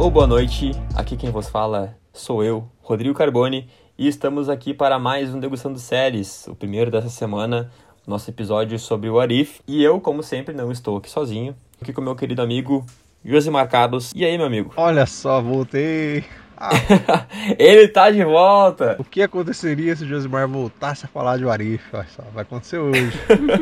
ou boa noite. Aqui quem vos fala sou eu, Rodrigo Carboni, e estamos aqui para mais um Degustando Séries, o primeiro dessa semana, nosso episódio sobre o Arif. E eu, como sempre, não estou aqui sozinho, aqui com meu querido amigo Josimar Carlos. E aí, meu amigo? Olha só, voltei. Ah. Ele tá de volta! O que aconteceria se o Josimar voltasse a falar de Arif? Olha só, vai acontecer hoje.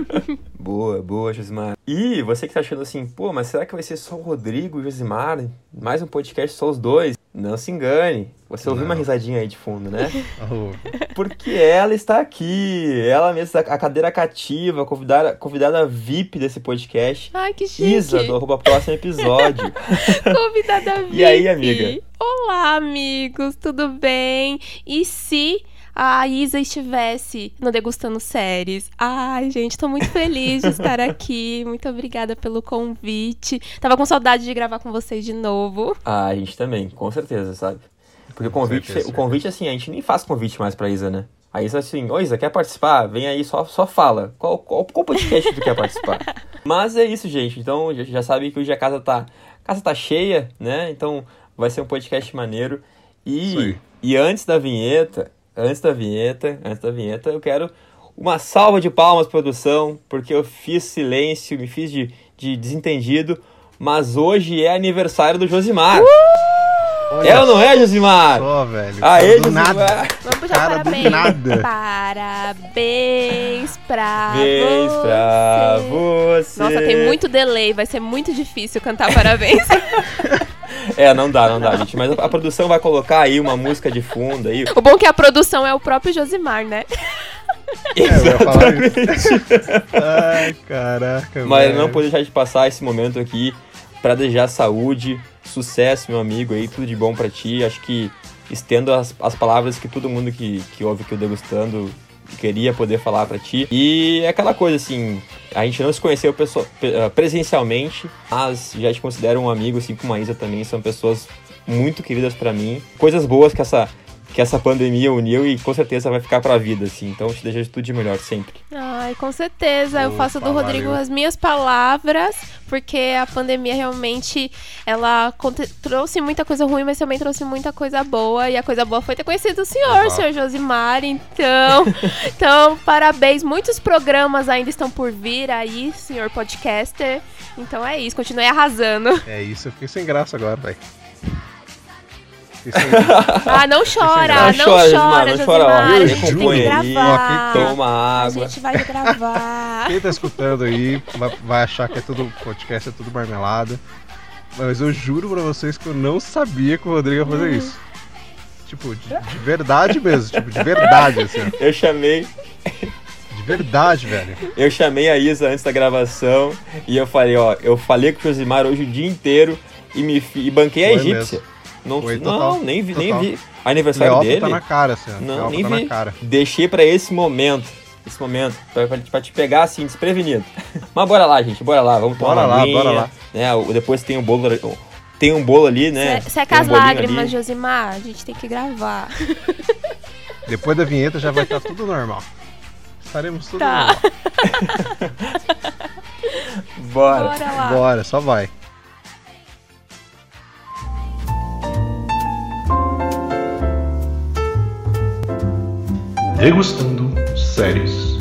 boa, boa, Josimar. E você que tá achando assim, pô, mas será que vai ser só o Rodrigo e o Josimar? Mais um podcast só os dois? Não se engane. Você ouviu uma risadinha aí de fundo, né? Oh. Porque ela está aqui. Ela mesma, a cadeira cativa, convidada, convidada VIP desse podcast. Ai, que chique. Isa, do arroba próximo episódio. convidada VIP. E aí, amiga? Olá, amigos, tudo bem? E se a Isa estivesse no Degustando Séries. Ai, gente, tô muito feliz de estar aqui. Muito obrigada pelo convite. Tava com saudade de gravar com vocês de novo. Ah, a gente também, com certeza, sabe? Porque o convite, certeza, o convite assim, a gente nem faz convite mais pra Isa, né? A Isa assim, ô Isa, quer participar? Vem aí, só, só fala. Qual, qual, qual podcast tu quer participar? Mas é isso, gente. Então, já, já sabe que hoje a casa tá, a casa tá cheia, né? Então, vai ser um podcast maneiro. E, e antes da vinheta, antes da vinheta, antes da vinheta, eu quero uma salva de palmas, produção, porque eu fiz silêncio, me fiz de, de desentendido, mas hoje é aniversário do Josimar. Uh! Olha é ou não é, Josimar? Só, velho. Aê, Josimar. Nada. Vamos puxar Cara, parabéns. Nada. Parabéns pra Parabéns você. pra você. Nossa, tem muito delay, vai ser muito difícil cantar parabéns. É, não dá, não dá, gente. Mas a, produção vai colocar aí uma música de fundo aí. O bom é que a produção é o próprio Josimar, né? Exatamente. Ai, caraca. Mas velho. não poder deixar de passar esse momento aqui para desejar saúde, sucesso, meu amigo aí, tudo de bom para ti. Acho que estendo as, as palavras que todo mundo que, que ouve que eu degustando queria poder falar para ti. E é aquela coisa assim, a gente não se conheceu eh, presencialmente, mas já te considero um amigo, assim como a Isa também, são pessoas muito queridas para mim. Coisas boas que essa que essa pandemia uniu e com certeza vai ficar pra vida, assim. Então te desejo tudo de melhor sempre. Ai, com certeza. Eu faço do Rodrigo valeu. as minhas palavras, porque a pandemia realmente ela trouxe muita coisa ruim, mas também trouxe muita coisa boa. E a coisa boa foi ter conhecido o senhor, o senhor Josimar. Então, então, parabéns. Muitos programas ainda estão por vir aí, senhor podcaster. Então é isso, continue arrasando. É isso, eu fiquei sem graça agora, velho. ah, não chora, não, chora, chora, não chora, ó, a gente tem que gravar. toma água. A gente vai gravar. Quem tá escutando aí vai, vai achar que é tudo podcast, é tudo marmelada. Mas eu juro pra vocês que eu não sabia que o Rodrigo ia fazer uhum. isso. Tipo, de, de, verdade mesmo, tipo, de verdade, assim. Eu chamei. De verdade, velho. Eu chamei a Isa antes da gravação e eu falei, ó, eu falei com o Josimar hoje o dia inteiro e me e banquei a Foi egípcia. Mesmo. Não, Foi, não nem vi, nem vi. Aniversário Leopo dele. tá na cara, assim. Não, nem tá vi. Deixei pra esse momento. Esse momento. Pra, pra, te pegar assim, desprevenido. Mas bora lá, gente. Bora lá. Vamos tomar bora uma lá, aguinha, bora lá. Né? Depois tem um bolo. Tem um bolo ali, né? Seca um as lágrimas, ali. Josimar. A gente tem que gravar. Depois da vinheta já vai estar tudo normal. Estaremos tudo tá. normal. Bora. Bora lá. Bora, só vai. Degustando Séries.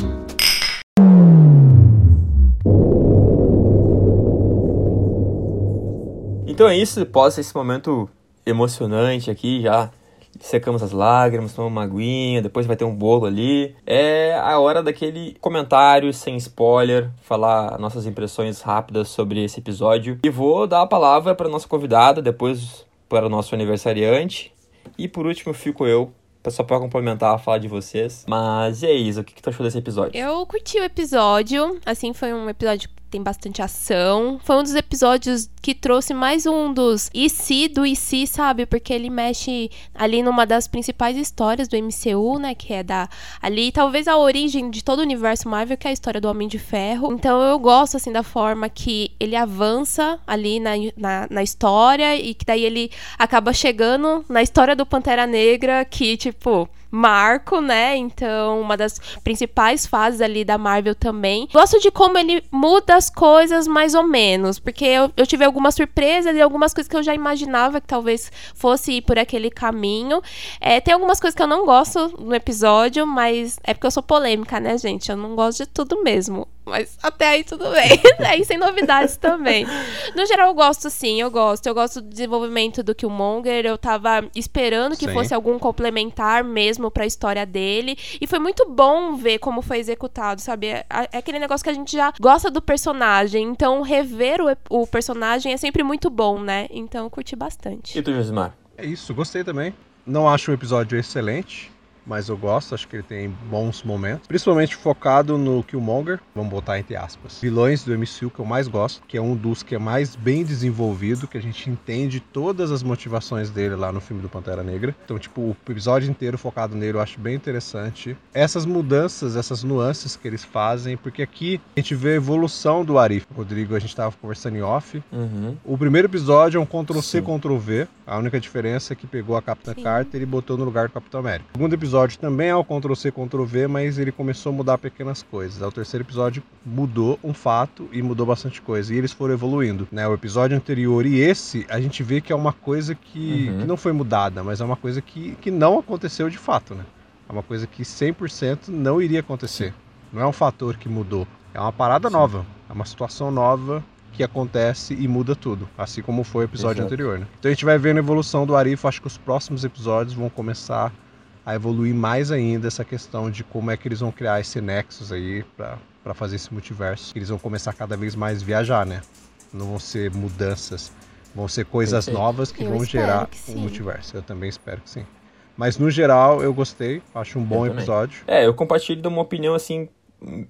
Então é isso, após esse momento emocionante aqui, já secamos as lágrimas, tomamos uma aguinha, depois vai ter um bolo ali. É a hora daquele comentário sem spoiler, falar nossas impressões rápidas sobre esse episódio. E vou dar a palavra para nossa convidada, depois para o nosso aniversariante. E por último fico eu só pra complementar a fala de vocês. Mas e aí, Isa, o que, que tu achou desse episódio? Eu curti o episódio. Assim, foi um episódio tem bastante ação. Foi um dos episódios que trouxe mais um dos IC do IC, sabe? Porque ele mexe ali numa das principais histórias do MCU, né? Que é da. Ali, talvez a origem de todo o universo Marvel, que é a história do Homem de Ferro. Então eu gosto, assim, da forma que ele avança ali na, na, na história e que daí ele acaba chegando na história do Pantera Negra, que, tipo marco, né? Então, uma das principais fases ali da Marvel também. Gosto de como ele muda as coisas mais ou menos, porque eu, eu tive algumas surpresas e algumas coisas que eu já imaginava que talvez fosse ir por aquele caminho. É, tem algumas coisas que eu não gosto no episódio, mas é porque eu sou polêmica, né, gente? Eu não gosto de tudo mesmo. Mas até aí tudo bem. aí sem novidades também. No geral, eu gosto sim, eu gosto. Eu gosto do desenvolvimento do Killmonger. Eu tava esperando que sim. fosse algum complementar mesmo pra história dele. E foi muito bom ver como foi executado, sabe? É, é aquele negócio que a gente já gosta do personagem. Então, rever o, o personagem é sempre muito bom, né? Então, eu curti bastante. E tu, Josimar? É isso, gostei também. Não acho o episódio excelente mas eu gosto, acho que ele tem bons momentos. Principalmente focado no Killmonger, vamos botar entre aspas. Vilões do MCU que eu mais gosto, que é um dos que é mais bem desenvolvido, que a gente entende todas as motivações dele lá no filme do Pantera Negra. Então, tipo, o episódio inteiro focado nele eu acho bem interessante. Essas mudanças, essas nuances que eles fazem, porque aqui a gente vê a evolução do Arif. Rodrigo, a gente tava conversando em off. Uhum. O primeiro episódio é um Ctrl-C, Ctrl-V. A única diferença é que pegou a Capitã Sim. Carter e botou no lugar do Capitão América. O segundo episódio episódio também é o Ctrl-C, Ctrl-V, mas ele começou a mudar pequenas coisas. O terceiro episódio mudou um fato e mudou bastante coisa. E eles foram evoluindo. Né? O episódio anterior e esse, a gente vê que é uma coisa que, uhum. que não foi mudada, mas é uma coisa que, que não aconteceu de fato. Né? É uma coisa que 100% não iria acontecer. Sim. Não é um fator que mudou. É uma parada Sim. nova. É uma situação nova que acontece e muda tudo, assim como foi o episódio Exato. anterior, né? Então a gente vai vendo a evolução do Arif, acho que os próximos episódios vão começar a evoluir mais ainda essa questão de como é que eles vão criar esse nexus aí para fazer esse multiverso. Eles vão começar cada vez mais viajar, né? Não vão ser mudanças, vão ser coisas novas que eu vão gerar o um multiverso. Eu também espero que sim. Mas no geral eu gostei, acho um bom episódio. É, eu compartilho de uma opinião assim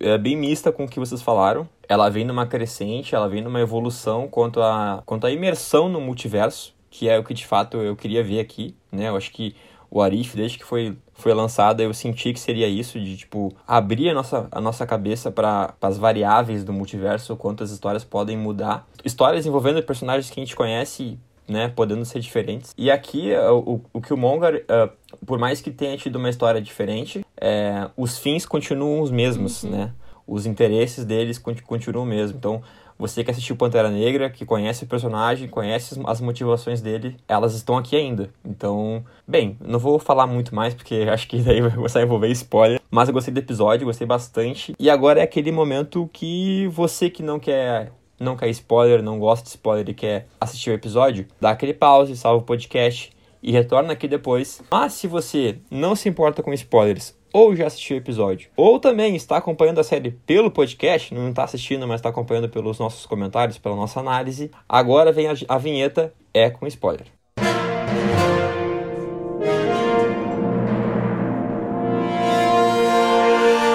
é bem mista com o que vocês falaram. Ela vem numa crescente, ela vem numa evolução quanto a quanto à imersão no multiverso, que é o que de fato eu queria ver aqui, né? Eu acho que o Arif, desde que foi, foi lançada, eu senti que seria isso, de tipo, abrir a nossa, a nossa cabeça para as variáveis do multiverso, quantas histórias podem mudar. Histórias envolvendo personagens que a gente conhece, né, podendo ser diferentes. E aqui, é, o, o Killmonger, uh, por mais que tenha tido uma história diferente, é, os fins continuam os mesmos, uhum. né? Os interesses deles continuam o mesmo. Então, você que assistiu Pantera Negra, que conhece o personagem, conhece as motivações dele, elas estão aqui ainda. Então, bem, não vou falar muito mais, porque acho que daí vai começar a envolver spoiler. Mas eu gostei do episódio, gostei bastante. E agora é aquele momento que você que não quer não quer spoiler, não gosta de spoiler e quer assistir o episódio, dá aquele pause, salva o podcast e retorna aqui depois. Mas se você não se importa com spoilers ou já assistiu o episódio, ou também está acompanhando a série pelo podcast, não está assistindo, mas está acompanhando pelos nossos comentários, pela nossa análise, agora vem a, a vinheta é com spoiler.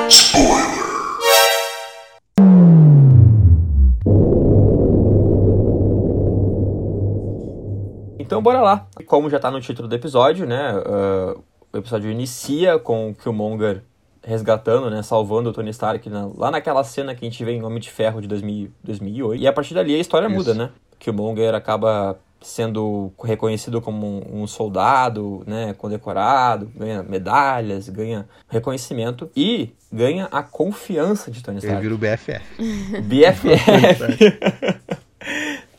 Spoiler. Então bora lá. Como já está no título do episódio, né? Uh, o episódio inicia com o Killmonger resgatando, né, salvando o Tony Stark na, lá naquela cena que a gente vê em Homem de Ferro de 2000, 2008. E a partir dali a história Isso. muda, né? Killmonger acaba sendo reconhecido como um, um, soldado, né, condecorado, ganha medalhas, ganha reconhecimento e ganha a confiança de Tony Stark. Ele vira o BFF. BFF.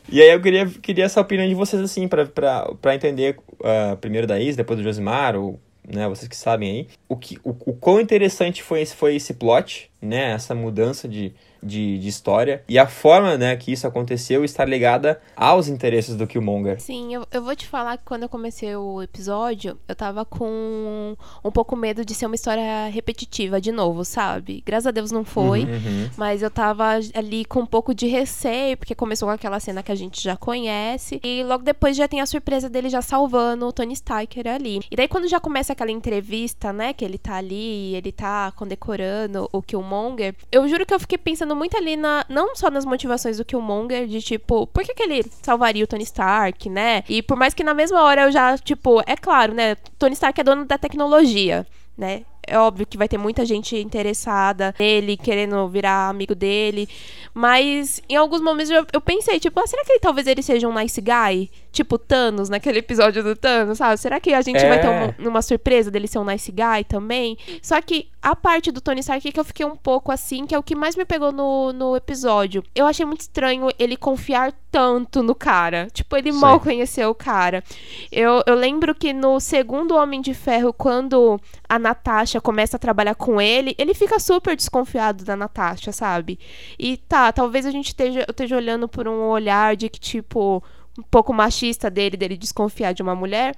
e aí eu queria, queria essa opinião de vocês, assim, para entender uh, primeiro da Is, depois do Josimar, ou né, vocês que sabem aí, o, que, o, o quão interessante foi esse, foi esse plot, né, essa mudança de, de, de, história. E a forma né, que isso aconteceu está ligada aos interesses do Killmonger. Sim, eu, eu vou te falar que quando eu comecei o episódio, eu tava com um pouco medo de ser uma história repetitiva de novo, sabe? Graças a Deus não foi, uhum. uhum. mas eu tava ali com um pouco de receio, porque começou com aquela cena que a gente já conhece. E logo depois já tem a surpresa dele já salvando o Tony Starker ali. E daí quando já começa aquela entrevista, né, que ele tá ali, ele tá condecorando o Killmonger, eu juro que eu fiquei pensando pensando muito ali na. Não só nas motivações do Killmonger, de tipo, por que, que ele salvaria o Tony Stark, né? E por mais que na mesma hora eu já, tipo, é claro, né? Tony Stark é dono da tecnologia, né? É óbvio que vai ter muita gente interessada nele, querendo virar amigo dele. Mas em alguns momentos eu, eu pensei, tipo, ah, será que ele, talvez ele seja um nice guy? Tipo Thanos, naquele episódio do Thanos, sabe? Será que a gente é. vai ter uma, uma, surpresa dele ser um nice guy também? Só que a parte do Tony Stark que eu fiquei um pouco assim, que é o que mais me pegou no, no episódio. Eu achei muito estranho ele confiar tanto no cara. Tipo, ele Sim. mal conheceu o cara. Eu, eu lembro que no segundo Homem de Ferro, quando a Natasha começa a trabalhar com ele, ele fica super desconfiado da Natasha, sabe? E tá, talvez a gente esteja, esteja olhando por um olhar de que, tipo, um pouco machista dele, dele desconfiar de uma mulher.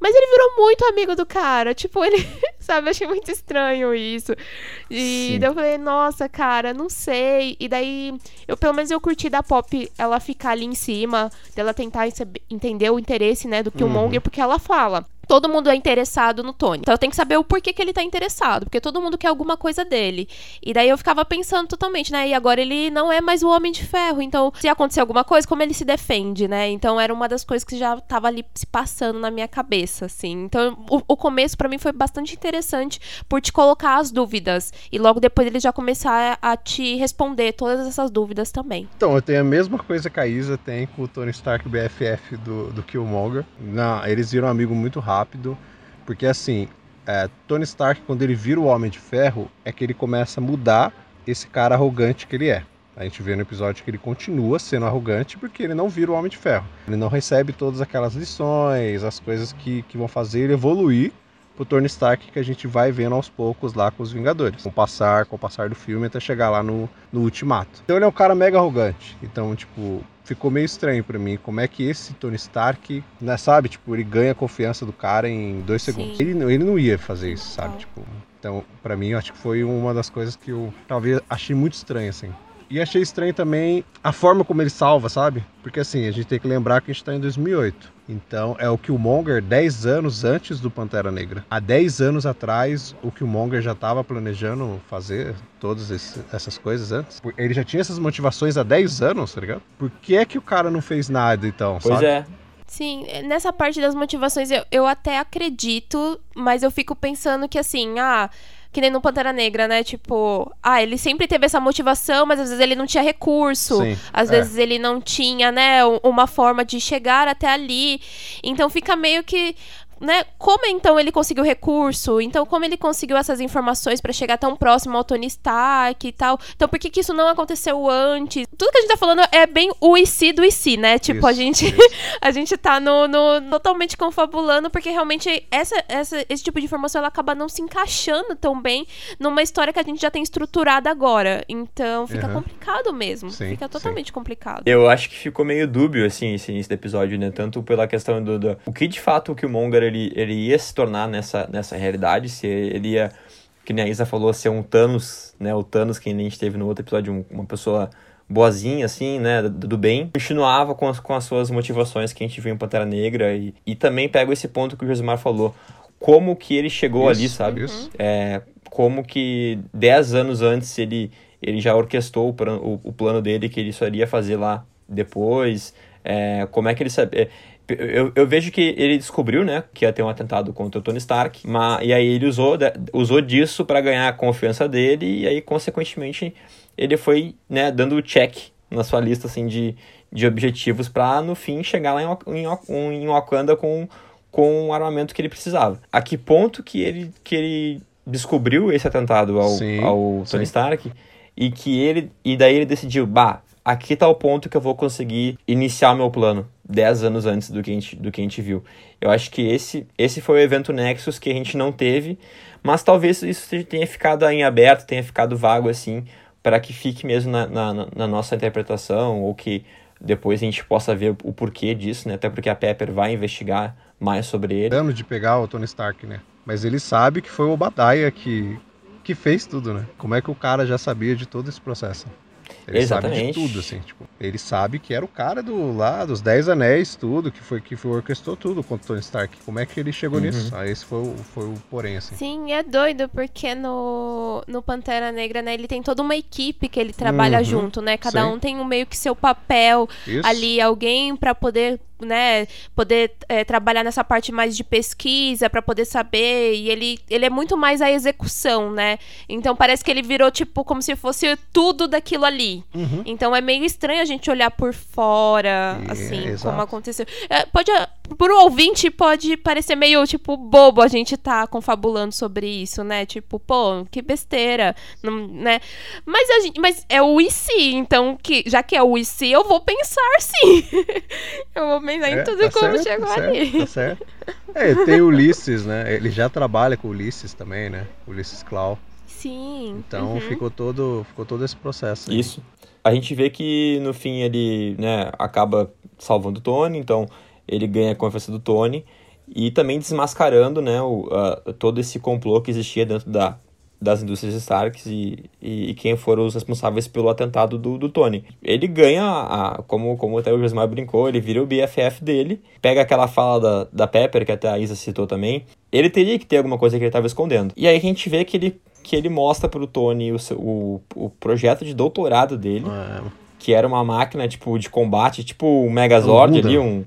Mas ele virou muito amigo do cara. Tipo, ele, sabe, achei muito estranho isso. E daí eu falei, nossa, cara, não sei. E daí, eu pelo menos eu curti da Pop ela ficar ali em cima, dela tentar entender o interesse, né, do Killmonger, uhum. porque ela fala todo mundo é interessado no Tony. Então eu tenho que saber o porquê que ele tá interessado, porque todo mundo quer alguma coisa dele. E daí eu ficava pensando totalmente, né? E agora ele não é mais o Homem de Ferro, então se acontecer alguma coisa, como ele se defende, né? Então era uma das coisas que já tava ali se passando na minha cabeça, assim. Então o, o começo para mim foi bastante interessante por te colocar as dúvidas e logo depois ele já começar a te responder todas essas dúvidas também. Então, eu tenho a mesma coisa que a Isa tem com o Tony Stark BFF do, do Killmonger. Não, eles viram amigo muito rápido rápido, porque assim, é, Tony Stark, quando ele vira o Homem de Ferro, é que ele começa a mudar esse cara arrogante que ele é. A gente vê no episódio que ele continua sendo arrogante porque ele não vira o Homem de Ferro. Ele não recebe todas aquelas lições, as coisas que, que vão fazer ele evoluir pro Tony Stark que a gente vai vendo aos poucos lá com os Vingadores. Com o passar, com o passar do filme até chegar lá no, no Ultimato. Então ele é um cara mega arrogante. Então, tipo, ficou meio estranho para mim. Como é que esse Tony Stark, né, sabe? Tipo, ele ganha a confiança do cara em dois segundos. Ele, ele não ia fazer isso, sabe? Tipo, então, para mim, eu acho que foi uma das coisas que eu talvez achei muito estranho, assim. E achei estranho também a forma como ele salva, sabe? Porque assim, a gente tem que lembrar que a gente tá em 2008. Então é o Killmonger 10 anos antes do Pantera Negra. Há 10 anos atrás, o Killmonger já estava planejando fazer todas essas coisas antes. Ele já tinha essas motivações há 10 anos, tá ligado? Por que é que o cara não fez nada então? Pois sabe? é. Sim, nessa parte das motivações eu, eu até acredito, mas eu fico pensando que assim, ah que nem no Pantera Negra, né? Tipo, ah, ele sempre teve essa motivação, mas às vezes ele não tinha recurso. Sim, às é. vezes ele não tinha, né, uma forma de chegar até ali. Então fica meio que né, como então ele conseguiu recurso? Então, como ele conseguiu essas informações para chegar tão próximo ao Tony Stark e tal? Então, por que, que isso não aconteceu antes? Tudo que a gente tá falando é bem o e si do e si, né? Tipo, isso, a gente a gente tá no, no, totalmente confabulando, porque realmente essa, essa, esse tipo de informação ela acaba não se encaixando tão bem numa história que a gente já tem estruturada agora. Então, fica uhum. complicado mesmo. Sim, fica totalmente sim. complicado. Eu acho que ficou meio dúbio, assim, esse início do episódio, né? Tanto pela questão do, do o que de fato o Killmonger ele, ele ia se tornar nessa, nessa realidade, se ele ia, que nem a Isa falou, ser um Thanos, né? O Thanos que a gente teve no outro episódio, uma pessoa boazinha, assim, né, do bem, continuava com as, com as suas motivações que a gente viu em Pantera Negra e, e também pego esse ponto que o Josimar falou, como que ele chegou isso, ali, sabe? Isso. É, como que 10 anos antes ele, ele já orquestrou o, o, o plano dele que ele só iria fazer lá depois, é, como é que ele sabia... Eu, eu, vejo que ele descobriu, né, que ia ter um atentado contra o Tony Stark, mas, e aí ele usou, usou disso para ganhar a confiança dele, e aí, consequentemente, ele foi, né, dando check na sua lista, assim, de, de objetivos para no fim, chegar lá em, em, em Wakanda com, com o armamento que ele precisava. A que ponto que ele, que ele descobriu esse atentado ao, sim, ao Tony sim. Stark e que ele, e daí ele decidiu, bah, aqui tá o ponto que eu vou conseguir iniciar o meu plano 10 anos antes do que, a gente, do que a gente viu. Eu acho que esse, esse foi o evento Nexus que a gente não teve, mas talvez isso tenha ficado em aberto, tenha ficado vago assim, para que fique mesmo na, na, na, nossa interpretação, ou que depois a gente possa ver o porquê disso, né? Até porque a Pepper vai investigar mais sobre ele. Dando de pegar o Tony Stark, né? Mas ele sabe que foi o Obadiah que, que fez tudo, né? Como é que o cara já sabia de todo esse processo? Ele Exatamente. sabe de tudo, assim, tipo, ele sabe que era o cara do lá, dos Dez Anéis, tudo, que foi que foi, orquestrou tudo com o Tony Stark. Como é que ele chegou uhum. nisso? Aí esse foi o, foi o porém, assim. Sim, é doido, porque no, no Pantera Negra, né, ele tem toda uma equipe que ele trabalha uhum. junto, né? Cada Sim. um tem um meio que seu papel Isso. ali, alguém para poder né, poder é, trabalhar nessa parte mais de pesquisa para poder saber e ele, ele é muito mais a execução, né? Então parece que ele virou tipo como se fosse tudo daquilo ali. Uhum. Então é meio estranho a gente olhar por fora, e, assim, é, como aconteceu. É, pode por um ouvinte pode parecer meio tipo bobo a gente tá confabulando sobre isso, né? Tipo, pô, que besteira, não, né? Mas a gente, mas é o e se, então que já que é o e se, eu vou pensar sim. eu vou pensar é, em tudo tá como certo, chegou tá ali. Certo, tá certo. É, tem o Ulisses, né? Ele já trabalha com o Ulisses também, né? Ulisses Clau. Sim. Então uhum. ficou todo ficou todo esse processo. Aí. Isso. A gente vê que no fim ele, né, acaba salvando o Tony, então ele ganha a confiança do Tony e também desmascarando né, o, uh, todo esse complô que existia dentro da, das indústrias Starks e, e, e, quem foram os responsáveis pelo atentado do, do Tony. Ele ganha, a, como, como até o Josmar brincou, ele vira o BFF dele, pega aquela fala da, da Pepper, que até a Isa citou também, ele teria que ter alguma coisa que ele estava escondendo. E aí a gente vê que ele, que ele mostra pro Tony o, o, o projeto de doutorado dele, é. que era uma máquina tipo de combate, tipo um Megazord ali, um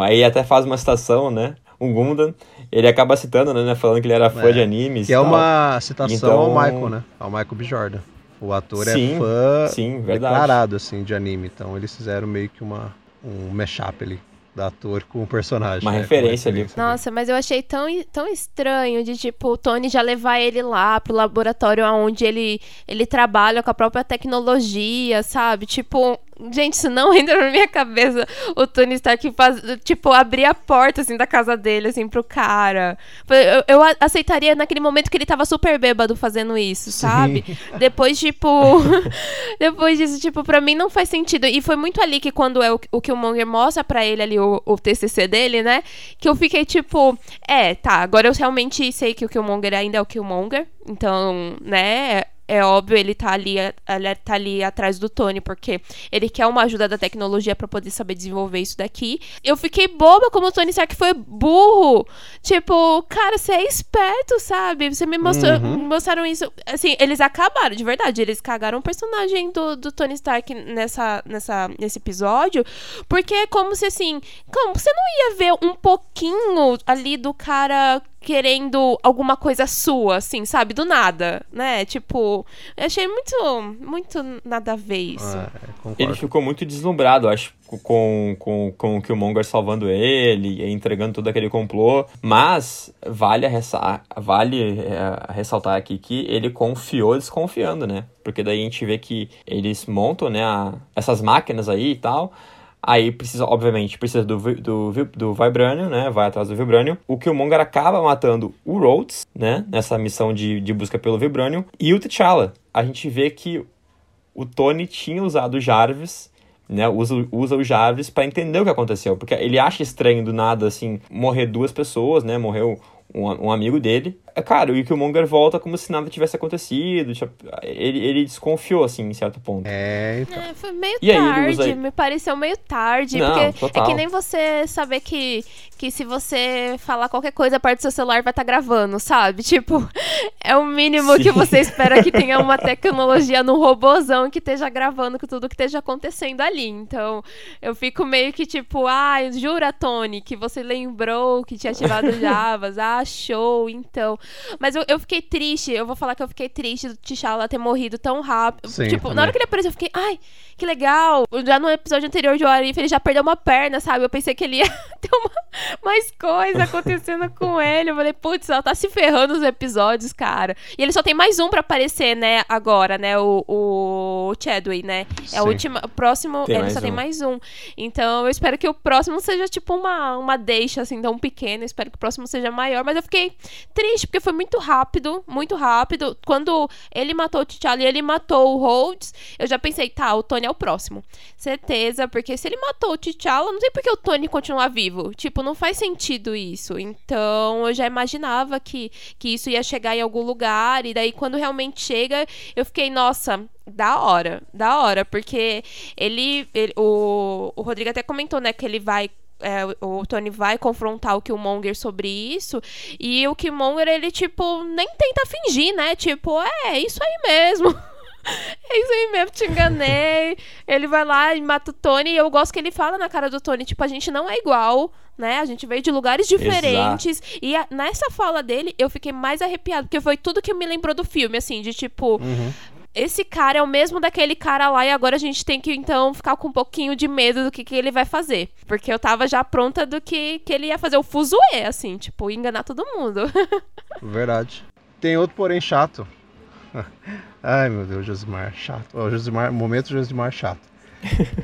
Aí até faz uma citação, né? O Gundam, ele acaba citando, né? Falando que ele era fã é, de animes. Que é uma citação então... ao Michael, né? Ao Michael B. Jordan. O ator é sim, é fã sim, declarado, assim, de anime. Então eles fizeram meio que uma, um mashup ali da ator com o personagem. Uma né? referência ali. Nossa, mas eu achei tão, tão estranho de, tipo, o Tony já levar ele lá pro laboratório onde ele, ele trabalha com a própria tecnologia, sabe? Tipo, Gente, isso não entra na minha cabeça. O Tony Stark faz, tipo, abrir a porta, assim, da casa dele, assim, pro cara. Eu, eu aceitaria naquele momento que ele tava super bêbado fazendo isso, sabe? Sim. Depois, tipo. depois disso, tipo, pra mim não faz sentido. E foi muito ali que quando é o, o Killmonger mostra pra ele ali o, o TCC dele, né? Que eu fiquei, tipo, é, tá, agora eu realmente sei que o Killmonger ainda é o Killmonger. Então, né? É óbvio, ele tá ali, ele tá ali atrás do Tony, porque ele quer uma ajuda da tecnologia para poder saber desenvolver isso daqui. Eu fiquei boba como o Tony Stark foi burro. Tipo, cara, você é esperto, sabe? Você me mostrou, uhum. mostraram isso. Assim, eles acabaram, de verdade, eles cagaram o personagem do, do Tony Stark nessa, nessa, nesse episódio, porque é como se assim, como você não ia ver um pouquinho ali do cara querendo alguma coisa sua, assim, sabe? Do nada, né? Tipo, eu achei muito, muito nada a ver isso. Ah, é, ele ficou muito deslumbrado, acho, com, com, com o Killmonger salvando ele, e entregando todo aquele complô. Mas vale, a vale é, ressaltar aqui que ele confiou desconfiando, né? Porque daí a gente vê que eles montam, né, a, essas máquinas aí e tal. Aí precisa, obviamente, precisa do, do, do Vibranium, né? Vai atrás do Vibranium. O Killmonger acaba matando o Rhodes, né? Nessa missão de, de busca pelo Vibranium. E o T'Challa. A gente vê que o Tony tinha usado o Jarvis né, usa, usa o Jarvis para entender o que aconteceu, porque ele acha estranho do nada, assim, morrer duas pessoas, né, morreu um, um amigo dele. É, cara, o Killmonger volta como se nada tivesse acontecido. Ele, ele desconfiou, assim, em certo ponto. É, então. É, foi meio e tarde, aí, me pareceu meio tarde. Não, porque total. é que nem você saber que, que se você falar qualquer coisa, a parte do seu celular vai estar tá gravando, sabe? Tipo, é o mínimo Sim. que você espera que tenha uma tecnologia no robôzão que esteja gravando com tudo que esteja acontecendo ali. Então, eu fico meio que tipo, ah, jura, Tony, que você lembrou que tinha ativado Javas. Ah, show, então. Mas eu, eu fiquei triste, eu vou falar que eu fiquei triste do T'Challa ter morrido tão rápido. Sim, tipo, também. na hora que ele apareceu, eu fiquei, ai, que legal. Já no episódio anterior de Arif, ele já perdeu uma perna, sabe? Eu pensei que ele ia ter uma, mais coisa acontecendo com ele. Eu falei, putz, ela tá se ferrando nos episódios, cara. E ele só tem mais um pra aparecer, né, agora, né? O, o Chadway, né? Sim. É o último. O próximo, tem ele só um. tem mais um. Então eu espero que o próximo seja tipo uma, uma deixa, assim, tão pequena. Eu espero que o próximo seja maior. Mas eu fiquei triste, porque foi muito rápido, muito rápido. Quando ele matou o T'Challa e ele matou o Rhodes, eu já pensei, tá, o Tony é o próximo. Certeza, porque se ele matou o T'Challa, não sei por que o Tony continuar vivo. Tipo, não faz sentido isso. Então, eu já imaginava que, que isso ia chegar em algum lugar. E daí, quando realmente chega, eu fiquei, nossa, da hora, da hora, porque ele, ele o, o Rodrigo até comentou, né, que ele vai é, o Tony vai confrontar o Killmonger sobre isso. E o Killmonger, ele, tipo, nem tenta fingir, né? Tipo, é, isso aí mesmo. É isso aí mesmo, te enganei. ele vai lá e mata o Tony. E eu gosto que ele fala na cara do Tony, tipo, a gente não é igual, né? A gente veio de lugares diferentes. Exato. E a, nessa fala dele, eu fiquei mais arrepiado, porque foi tudo que me lembrou do filme, assim, de tipo. Uhum. Esse cara é o mesmo daquele cara lá, e agora a gente tem que, então, ficar com um pouquinho de medo do que, que ele vai fazer. Porque eu tava já pronta do que, que ele ia fazer o fuzuê, assim, tipo, enganar todo mundo. Verdade. Tem outro, porém, chato. Ai, meu Deus, Josimar, chato. Oh, Josimar, momento Josimar chato.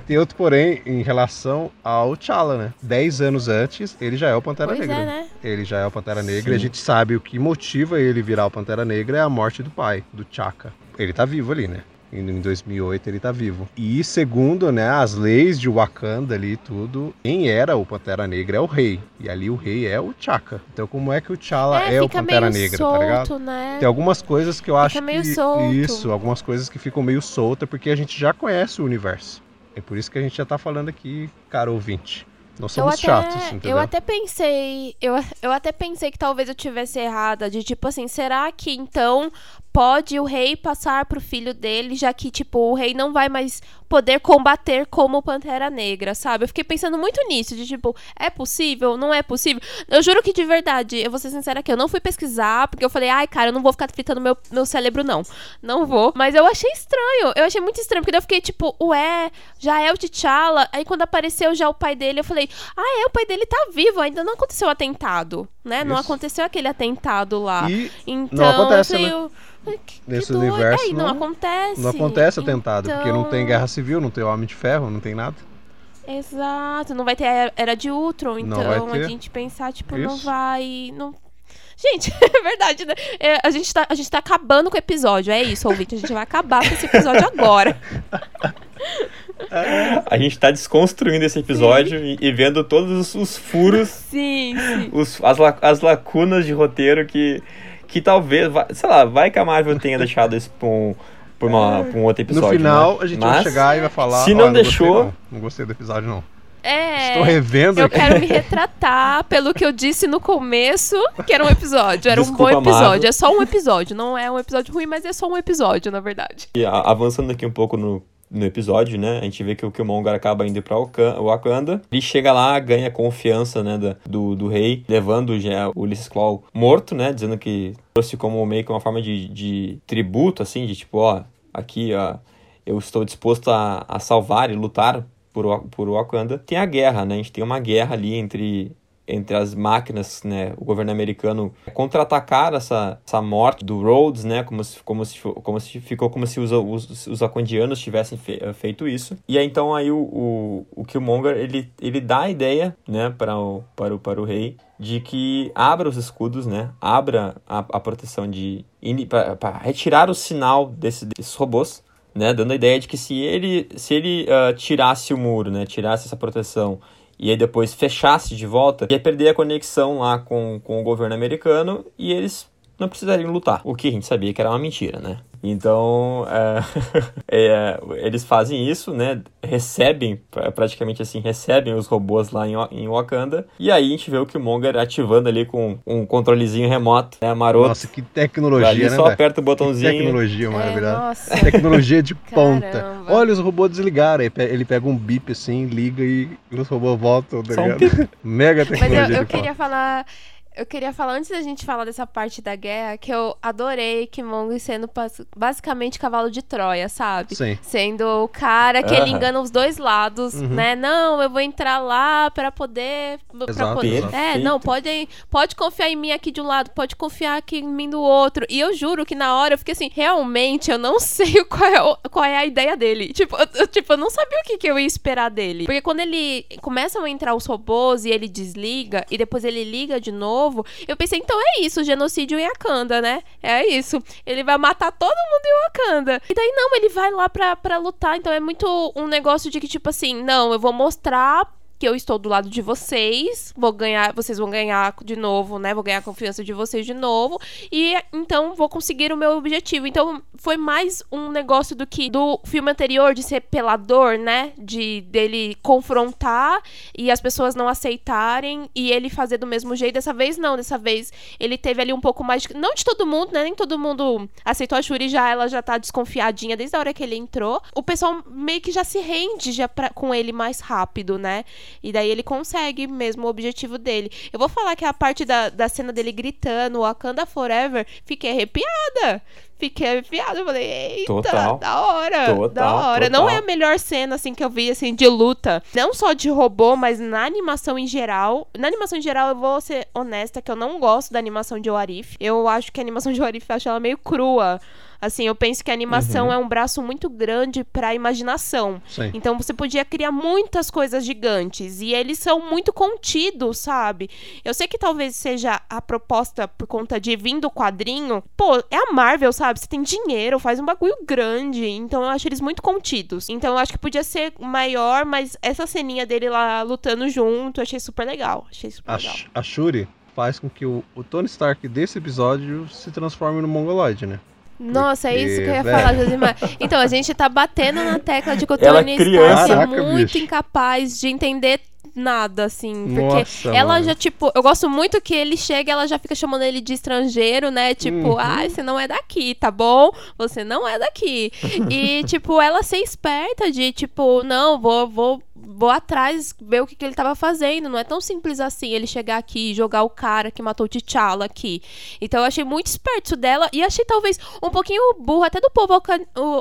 Tem outro porém em relação ao T'Challa, né? Dez anos antes, ele já é o Pantera pois Negra. É, né? Ele já é o Pantera Negra Sim. e a gente sabe o que motiva ele virar o Pantera Negra é a morte do pai, do T'Chaka. Ele tá vivo ali, né? Em 2008 ele tá vivo. E segundo, né, as leis de Wakanda ali e tudo, quem era o Pantera Negra é o rei. E ali o rei é o Chaka. Então como é que o T'Challa é, é o Pantera Negra, solto, tá ligado? Né? Tem algumas coisas que eu fica acho meio que solto. isso, algumas coisas que ficam meio soltas porque a gente já conhece o universo. É por isso que a gente já tá falando aqui, cara ouvinte. Nós somos até, chatos, entendeu? Eu até pensei, eu, eu até pensei que talvez eu tivesse errada, de tipo assim, será que então pode o rei passar pro filho dele, já que, tipo, o rei não vai mais poder combater como Pantera Negra, sabe? Eu fiquei pensando muito nisso, de tipo, é possível? Não é possível? Eu juro que de verdade, eu vou ser sincera aqui, eu não fui pesquisar, porque eu falei, ai, cara, eu não vou ficar fritando meu, meu cérebro, não. Não vou. Mas eu achei estranho, eu achei muito estranho, porque eu fiquei tipo, ué, já é o T'Challa. Aí quando apareceu já o pai dele, eu falei, ah, é, o pai dele tá vivo, ainda não aconteceu o atentado, né? Isso. Não aconteceu aquele atentado lá. E então, não acontece, né? Que, Nesse que universo. É, não, não, acontece. Não acontece atentado, então... porque não tem então guerra civil, não tem Homem de Ferro, não tem nada. Exato, não vai ter Era de Ultron, então a gente pensar, tipo, Isso. não vai. Não... Gente, é verdade, né? É, a, gente tá, a gente tá acabando com o episódio, é isso, ouvinte. A gente vai acabar com esse episódio agora. A gente tá desconstruindo esse episódio e, e, vendo todos os, furos, sim, sim. Os, as, as lacunas de roteiro que, que talvez, sei lá, vai que a Marvel tenha deixado isso pra um, pra, uma, pra um outro episódio. No final, né? a gente Mas, vai chegar e vai falar. Se não, não deixou. Gostei, não. não gostei do episódio, não. É. Estou revendo Eu aqui. quero me retratar pelo que eu disse no começo, que era um episódio. Era Desculpa, um bom episódio. Marvel. É só um episódio. Não é um episódio ruim, mas é só um episódio, na verdade. E avançando aqui um pouco no no episódio, né? A gente vê que o Killmonger acaba indo pra Wakanda. Ele chega lá, ganha confiança, né, do, do rei, levando já o Ulysses Claw morto, né? Dizendo que trouxe como meio que uma forma de, de tributo, assim, de tipo, ó, aqui, ó, eu estou disposto a, a salvar e lutar por, por Wakanda. Tem a guerra, né? A gente tem uma guerra ali entre entre as máquinas, né, o governo americano contra-atacar essa, essa morte do Rhodes, né, como se, como se, como se ficou como se os, os, os acondianos tivessem fe, feito isso. E aí, então aí o, o, o Killmonger, ele, ele dá a ideia, né, para o, para o, para o rei de que abra os escudos, né, abra a, a proteção de... para retirar o sinal desse, desses robôs, né, dando a ideia de que se ele, se ele uh, tirasse o muro, né, tirasse essa proteção e aí depois fechasse de volta, ia perder a conexão lá com, com o governo americano e eles não precisariam lutar. O que a gente sabia que era uma mentira, né? Então, é, é, eles fazem isso, né? Recebem, praticamente assim, recebem os robôs lá em, em Wakanda. E aí a gente vê o Killmonger ativando ali com um controlezinho remoto, né? Maroto. Nossa, que tecnologia, ali né? só aperta o botãozinho. Que tecnologia maravilhosa. É, tecnologia de ponta. Olha, os robôs desligaram. Ele pega um bip assim, liga e os robôs voltam. Tá um Mega tecnologia. Mas eu, eu queria falar eu queria falar, antes da gente falar dessa parte da guerra, que eu adorei Killmonger sendo basicamente cavalo de Troia, sabe? Sim. Sendo o cara que ele engana os dois lados, uhum. né? Não, eu vou entrar lá para poder. Pra exato, poder. Exato. É, não, pode, pode confiar em mim aqui de um lado, pode confiar aqui em mim do outro. E eu juro que na hora eu fiquei assim, realmente eu não sei qual é, qual é a ideia dele. Tipo, eu, tipo, eu não sabia o que, que eu ia esperar dele. Porque quando ele começam a entrar os robôs e ele desliga, e depois ele liga de novo novo. Eu pensei, então é isso, genocídio em Wakanda, né? É isso. Ele vai matar todo mundo em Wakanda. E daí, não, ele vai lá pra, pra lutar. Então é muito um negócio de que, tipo assim, não, eu vou mostrar que eu estou do lado de vocês, vou ganhar, vocês vão ganhar de novo, né? Vou ganhar a confiança de vocês de novo e então vou conseguir o meu objetivo. Então foi mais um negócio do que do filme anterior de ser pelador, né? De dele confrontar e as pessoas não aceitarem e ele fazer do mesmo jeito. Dessa vez não, dessa vez ele teve ali um pouco mais de, não de todo mundo, né? Nem todo mundo aceitou a Shuri já, ela já tá desconfiadinha desde a hora que ele entrou. O pessoal meio que já se rende já pra, com ele mais rápido, né? E daí ele consegue mesmo o objetivo dele. Eu vou falar que a parte da, da cena dele gritando Wakanda Forever, fiquei arrepiada. Fiquei arrepiada. Eu falei, eita, total. da hora. Total, da hora. Total. Não é a melhor cena, assim, que eu vi, assim, de luta. Não só de robô, mas na animação em geral. Na animação em geral, eu vou ser honesta que eu não gosto da animação de Warif. Eu acho que a animação de Warif, eu acho ela meio crua. Assim, eu penso que a animação uhum. é um braço muito grande para a imaginação. Sim. Então você podia criar muitas coisas gigantes e eles são muito contidos, sabe? Eu sei que talvez seja a proposta por conta de vir do quadrinho. Pô, é a Marvel, sabe? Você tem dinheiro, faz um bagulho grande. Então eu acho eles muito contidos. Então eu acho que podia ser maior, mas essa ceninha dele lá lutando junto, eu achei super legal. Achei super a, legal. A Shuri faz com que o, o Tony Stark desse episódio se transforme no Mongoloid, né? Nossa, é isso que eu ia falar, Josimar. Então, a gente tá batendo na tecla de que o Tony está muito bicho. incapaz de entender nada, assim. Porque Nossa, ela mano. já, tipo, eu gosto muito que ele chega e ela já fica chamando ele de estrangeiro, né? Tipo, uhum. ah, você não é daqui, tá bom? Você não é daqui. e, tipo, ela ser esperta de, tipo, não, vou, vou vou atrás ver o que, que ele estava fazendo. Não é tão simples assim ele chegar aqui e jogar o cara que matou o T'Challa aqui. Então eu achei muito esperto dela e achei talvez um pouquinho burro até do povo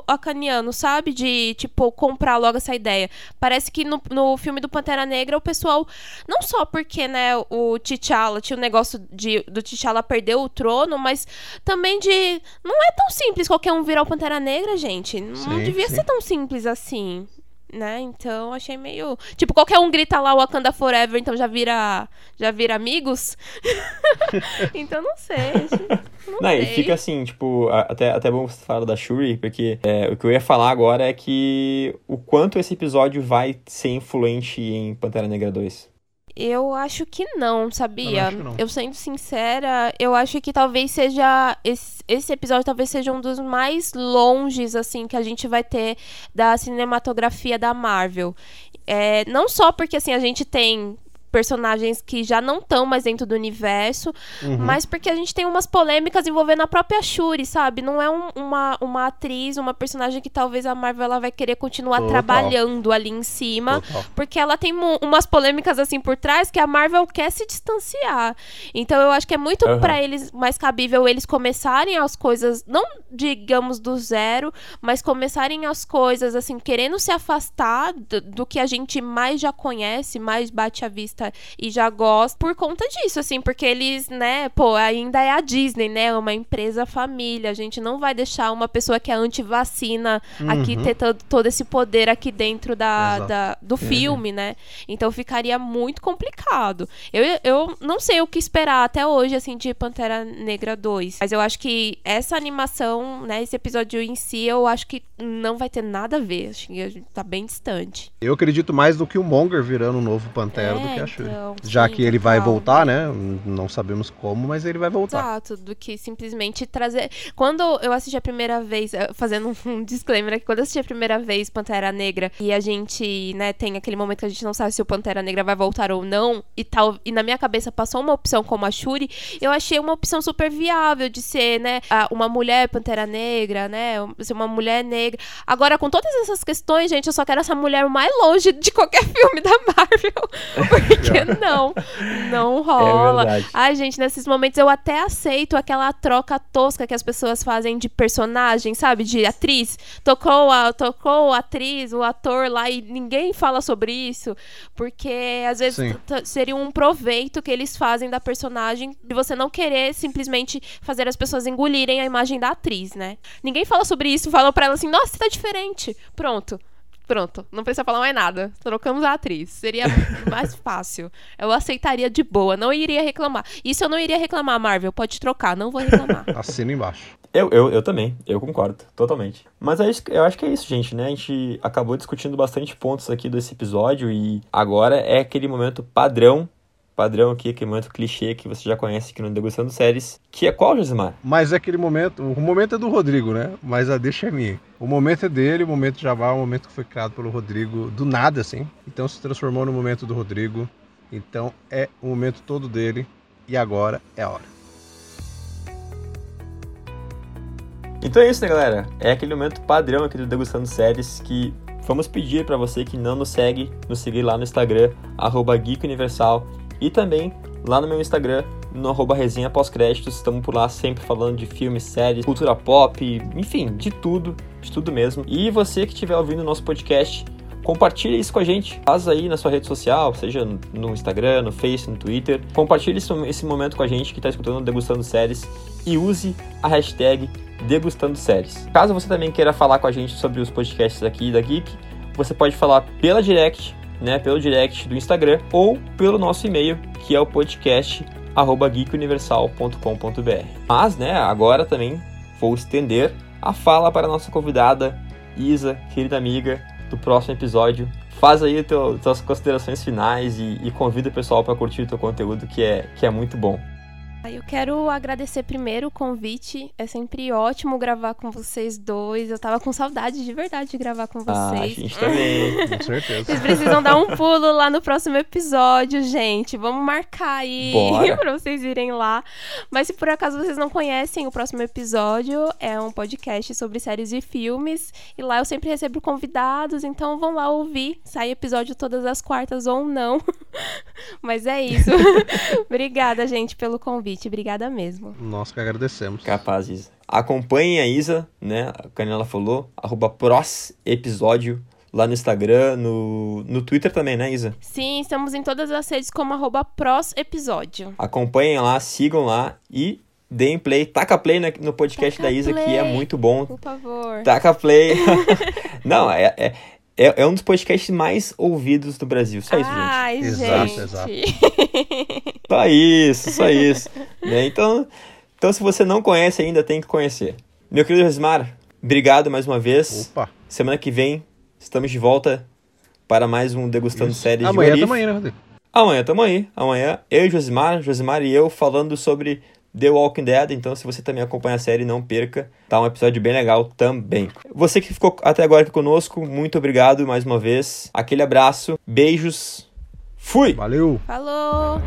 acaniano, sabe? De, tipo, comprar logo essa ideia. Parece que no, no filme do Pantera Negra o pessoal, não só porque, né, o T'Challa tinha o um negócio de, do T'Challa perder o trono, mas também de. Não é tão simples qualquer um virar o Pantera Negra, gente. Não sim, devia sim. ser tão simples assim né? Então achei meio. Tipo, qualquer um grita lá Wakanda Forever, então já vira. Já vira amigos. então não sei. Não, não sei. e fica assim, tipo, até, até bom você falar da Shuri, porque é, o que eu ia falar agora é que o quanto esse episódio vai ser influente em Pantera Negra 2. Eu acho que não, sabia? Eu, não. eu sendo sincera, eu acho que talvez seja. Esse, esse episódio talvez seja um dos mais longes, assim, que a gente vai ter da cinematografia da Marvel. É, não só porque assim a gente tem personagens que já não estão mais dentro do universo, uhum. mas porque a gente tem umas polêmicas envolvendo a própria Shuri, sabe? Não é um, uma, uma atriz, uma personagem que talvez a Marvel ela vai querer continuar Total. trabalhando ali em cima, Total. porque ela tem umas polêmicas assim por trás que a Marvel quer se distanciar. Então eu acho que é muito uhum. para eles mais cabível eles começarem as coisas, não digamos do zero, mas começarem as coisas assim, querendo se afastar do, do que a gente mais já conhece, mais bate a vista gosta e já gosta por conta disso, assim, porque eles, né, pô, ainda é a Disney, né? Uma empresa família. A gente não vai deixar uma pessoa que é anti-vacina uhum. aqui ter todo esse poder aqui dentro da, da do uhum. filme, né? Então ficaria muito complicado. Eu, eu não sei o que esperar até hoje, assim, de Pantera Negra 2. Mas eu acho que essa animação, né, esse episódio em si, eu acho que não vai ter nada a ver. Acho que tá bem distante. Eu acredito mais do que o Monger virando um novo Pantera é, do que a então, Já sim, que ele vai voltar, né? Não sabemos como, mas ele vai voltar. Exato, do que simplesmente trazer. Quando eu assisti a primeira vez, fazendo um disclaimer aqui, quando eu assisti a primeira vez Pantera Negra e a gente, né, tem aquele momento que a gente não sabe se o Pantera Negra vai voltar ou não, e tal, e na minha cabeça passou uma opção como a Shuri, eu achei uma opção super viável de ser, né, uma mulher Pantera Negra, né, ser uma mulher negra. Agora, com todas essas questões, gente, eu só quero essa mulher mais longe de qualquer filme da Marvel. Porque não, não rola. É Ai, gente, nesses momentos eu até aceito aquela troca tosca que as pessoas fazem de personagem, sabe? De atriz. Tocou a, tocou a atriz, o ator lá e ninguém fala sobre isso. Porque às vezes seria um proveito que eles fazem da personagem de você não querer simplesmente fazer as pessoas engolirem a imagem da atriz, né? Ninguém fala sobre isso, falam para ela assim: nossa, você tá diferente. Pronto. Pronto, não precisa falar mais nada. Trocamos a atriz. Seria mais fácil. Eu aceitaria de boa, não iria reclamar. Isso eu não iria reclamar, Marvel. Pode trocar, não vou reclamar. Assina embaixo. Eu, eu, eu também, eu concordo, totalmente. Mas é eu acho que é isso, gente, né? A gente acabou discutindo bastante pontos aqui desse episódio e agora é aquele momento padrão padrão aqui, aquele momento clichê que você já conhece aqui no Degustando Séries, que é qual, Josimar? Mas é aquele momento, o momento é do Rodrigo, né? Mas a deixa é minha. O momento é dele, o momento já vai, o momento que foi criado pelo Rodrigo, do nada, assim. Então se transformou no momento do Rodrigo. Então é o momento todo dele. E agora é a hora. Então é isso, né, galera? É aquele momento padrão aqui do Degustando Séries que vamos pedir para você que não nos segue, nos seguir lá no Instagram, arroba Geek Universal e também lá no meu Instagram, no arroba resenha pós-créditos, estamos por lá sempre falando de filmes, séries, cultura pop, enfim, de tudo, de tudo mesmo. E você que estiver ouvindo o nosso podcast, compartilhe isso com a gente. Faz aí na sua rede social, seja no Instagram, no Face, no Twitter. Compartilhe esse momento com a gente que está escutando Degustando Séries e use a hashtag Degustando Séries. Caso você também queira falar com a gente sobre os podcasts aqui da Geek, você pode falar pela direct né, pelo direct do Instagram ou pelo nosso e-mail, que é o podcast geekuniversal.com.br. Mas, né, agora também vou estender a fala para a nossa convidada, Isa, querida amiga, do próximo episódio. Faz aí teu, tuas considerações finais e, e convida o pessoal para curtir o teu conteúdo, que é, que é muito bom. Eu quero agradecer primeiro o convite. É sempre ótimo gravar com vocês dois. Eu tava com saudade de verdade de gravar com vocês. Ah, a gente também, com certeza. Vocês precisam dar um pulo lá no próximo episódio, gente. Vamos marcar aí pra vocês irem lá. Mas se por acaso vocês não conhecem, o próximo episódio é um podcast sobre séries e filmes. E lá eu sempre recebo convidados, então vão lá ouvir. Sai episódio todas as quartas ou não. Mas é isso. Obrigada, gente, pelo convite convite, obrigada mesmo. Nós que agradecemos. Capaz, Isa. Acompanhem a Isa, né? A Canela falou, arroba pros episódio lá no Instagram, no, no Twitter também, né, Isa? Sim, estamos em todas as redes como arroba pros episódio. Acompanhem lá, sigam lá e deem play. Taca play no podcast Taca da Isa, play, que é muito bom. Por favor. Taca play. Não, é, é, é, é, um dos podcasts mais ouvidos do Brasil. Só isso, Ai, gente. Exato, exato. só isso, só isso. né? então, então, se você não conhece ainda, tem que conhecer. Meu querido Rosmar, obrigado mais uma vez. Opa. Semana que vem, estamos de volta para mais um Degustando isso. Séries Amanhã de Amanhã também, né, Rodrigo? Amanhã tamo aí. Amanhã, eu e Josimar, Josimar e eu falando sobre The Walking Dead, então se você também acompanha a série, não perca. Tá um episódio bem legal também. Você que ficou até agora aqui conosco, muito obrigado mais uma vez. Aquele abraço, beijos. Fui! Valeu! Falou!